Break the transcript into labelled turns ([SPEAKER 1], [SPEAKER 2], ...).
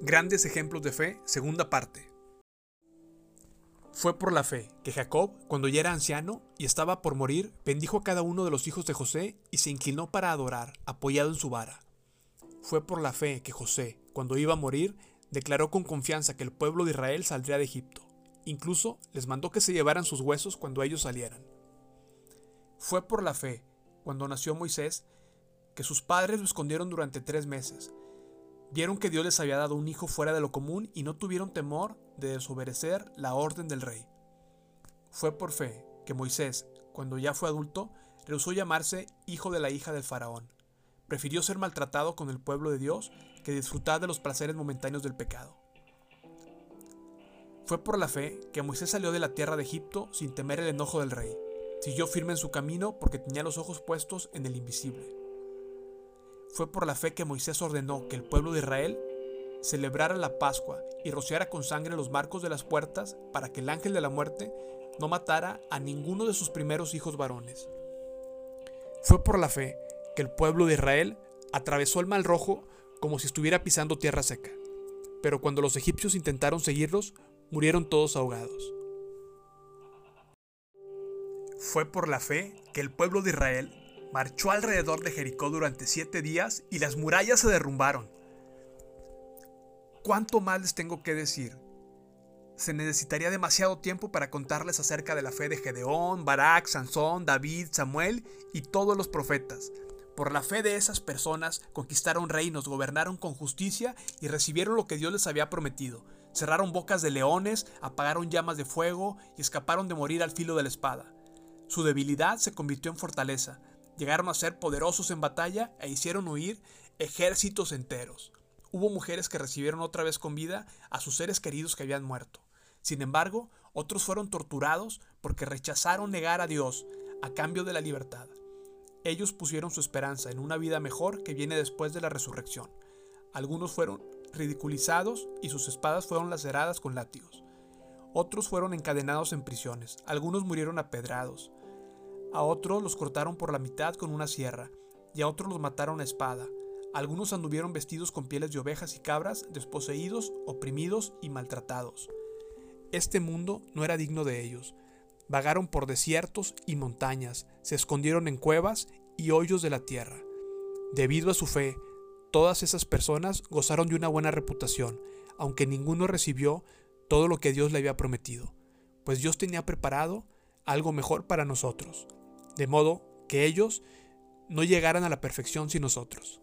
[SPEAKER 1] Grandes ejemplos de fe, segunda parte. Fue por la fe que Jacob, cuando ya era anciano y estaba por morir, bendijo a cada uno de los hijos de José y se inclinó para adorar, apoyado en su vara. Fue por la fe que José, cuando iba a morir, declaró con confianza que el pueblo de Israel saldría de Egipto. Incluso les mandó que se llevaran sus huesos cuando ellos salieran. Fue por la fe, cuando nació Moisés, que sus padres lo escondieron durante tres meses. Vieron que Dios les había dado un hijo fuera de lo común y no tuvieron temor de desobedecer la orden del rey. Fue por fe que Moisés, cuando ya fue adulto, rehusó llamarse hijo de la hija del faraón. Prefirió ser maltratado con el pueblo de Dios que disfrutar de los placeres momentáneos del pecado. Fue por la fe que Moisés salió de la tierra de Egipto sin temer el enojo del rey. Siguió firme en su camino porque tenía los ojos puestos en el invisible. Fue por la fe que Moisés ordenó que el pueblo de Israel celebrara la Pascua y rociara con sangre los marcos de las puertas para que el ángel de la muerte no matara a ninguno de sus primeros hijos varones. Fue por la fe que el pueblo de Israel atravesó el Mar Rojo como si estuviera pisando tierra seca. Pero cuando los egipcios intentaron seguirlos, murieron todos ahogados. Fue por la fe que el pueblo de Israel marchó alrededor de Jericó durante siete días y las murallas se derrumbaron. ¿Cuánto más les tengo que decir? Se necesitaría demasiado tiempo para contarles acerca de la fe de Gedeón, Barak, Sansón, David, Samuel y todos los profetas. Por la fe de esas personas conquistaron reinos, gobernaron con justicia y recibieron lo que Dios les había prometido. Cerraron bocas de leones, apagaron llamas de fuego y escaparon de morir al filo de la espada. Su debilidad se convirtió en fortaleza. Llegaron a ser poderosos en batalla e hicieron huir ejércitos enteros hubo mujeres que recibieron otra vez con vida a sus seres queridos que habían muerto. Sin embargo, otros fueron torturados porque rechazaron negar a Dios a cambio de la libertad. Ellos pusieron su esperanza en una vida mejor que viene después de la resurrección. Algunos fueron ridiculizados y sus espadas fueron laceradas con látigos. Otros fueron encadenados en prisiones. Algunos murieron apedrados. A otros los cortaron por la mitad con una sierra y a otros los mataron a espada. Algunos anduvieron vestidos con pieles de ovejas y cabras, desposeídos, oprimidos y maltratados. Este mundo no era digno de ellos. Vagaron por desiertos y montañas, se escondieron en cuevas y hoyos de la tierra. Debido a su fe, todas esas personas gozaron de una buena reputación, aunque ninguno recibió todo lo que Dios le había prometido, pues Dios tenía preparado algo mejor para nosotros, de modo que ellos no llegaran a la perfección sin nosotros.